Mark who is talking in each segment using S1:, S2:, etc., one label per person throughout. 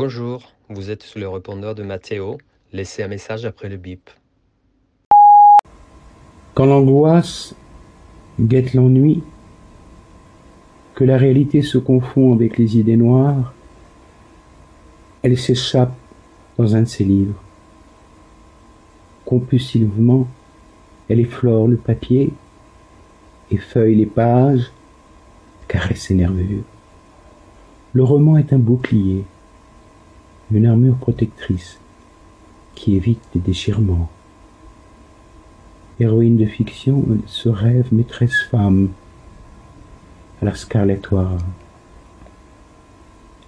S1: Bonjour, vous êtes sur le répondeur de Mathéo. Laissez un message après le bip.
S2: Quand l'angoisse guette l'ennui, que la réalité se confond avec les idées noires, elle s'échappe dans un de ses livres. Compulsivement, elle effleure le papier, effeuille les pages, caresse ses nervures. Le roman est un bouclier, une armure protectrice qui évite les déchirements. Héroïne de fiction, se rêve maîtresse femme à la Scarlett O'Hara.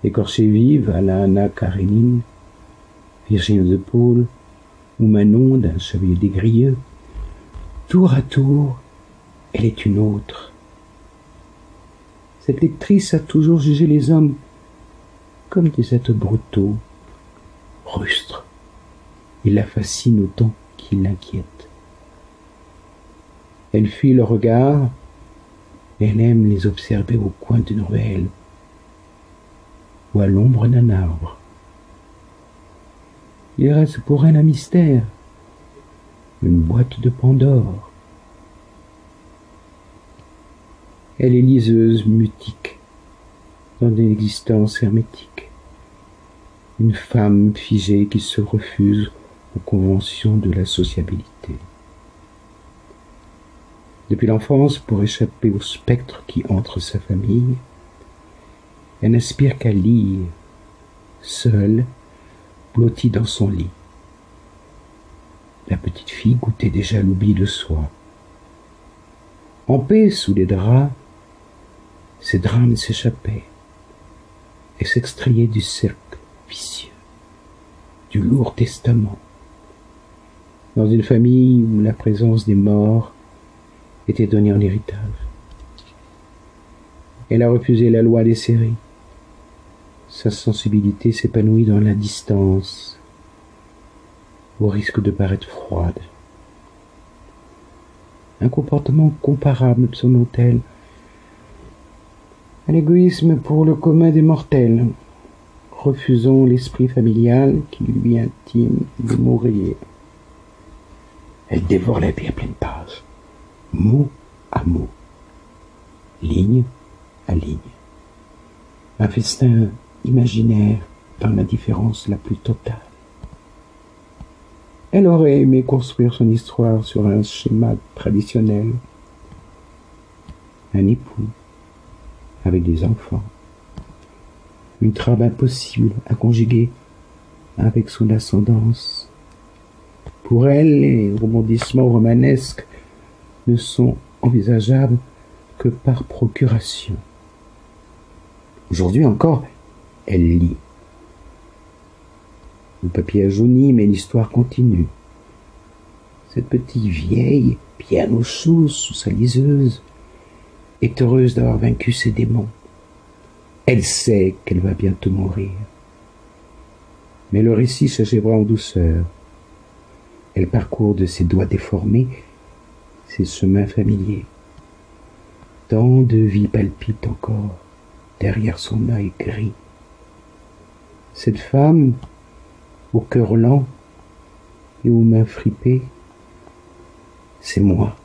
S2: Écorchée vive à la Anna Karenine, Virginie de Paul ou Manon d'un chevalier dégrieux, tour à tour, elle est une autre. Cette lectrice a toujours jugé les hommes comme des êtres brutaux, Il la fascine autant qu'il l'inquiète. Elle fuit le regard, elle aime les observer au coin d'une ruelle ou à l'ombre d'un arbre. Il reste pour elle un mystère, une boîte de Pandore. Elle est liseuse mutique dans une existence hermétique, une femme figée qui se refuse aux conventions de la sociabilité. Depuis l'enfance, pour échapper au spectre qui entre sa famille, elle n'aspire qu'à lire, seule, blottie dans son lit. La petite fille goûtait déjà l'oubli de soi. En paix sous les draps, ses drames s'échappaient et s'extrayaient du cercle du lourd testament. Dans une famille où la présence des morts était donnée en héritage. Elle a refusé la loi des séries. Sa sensibilité s'épanouit dans la distance, au risque de paraître froide. Un comportement comparable, selon-elle, à l'égoïsme pour le commun des mortels, refusant l'esprit familial qui lui intime de mourir. Elle dévore la vie à pleine page, mot à mot, ligne à ligne. Un festin imaginaire dans la différence la plus totale. Elle aurait aimé construire son histoire sur un schéma traditionnel. Un époux avec des enfants. Une trame impossible à conjuguer avec son ascendance. Pour elle, les rebondissements romanesques ne sont envisageables que par procuration. Aujourd'hui encore, elle lit. Le papier a jauni, mais l'histoire continue. Cette petite vieille, bien au chaud sous sa liseuse, est heureuse d'avoir vaincu ses démons. Elle sait qu'elle va bientôt mourir. Mais le récit s'achèvera en douceur. Elle parcourt de ses doigts déformés ses chemins familiers. Tant de vie palpite encore derrière son œil gris. Cette femme, au cœur lent et aux mains fripées, c'est moi.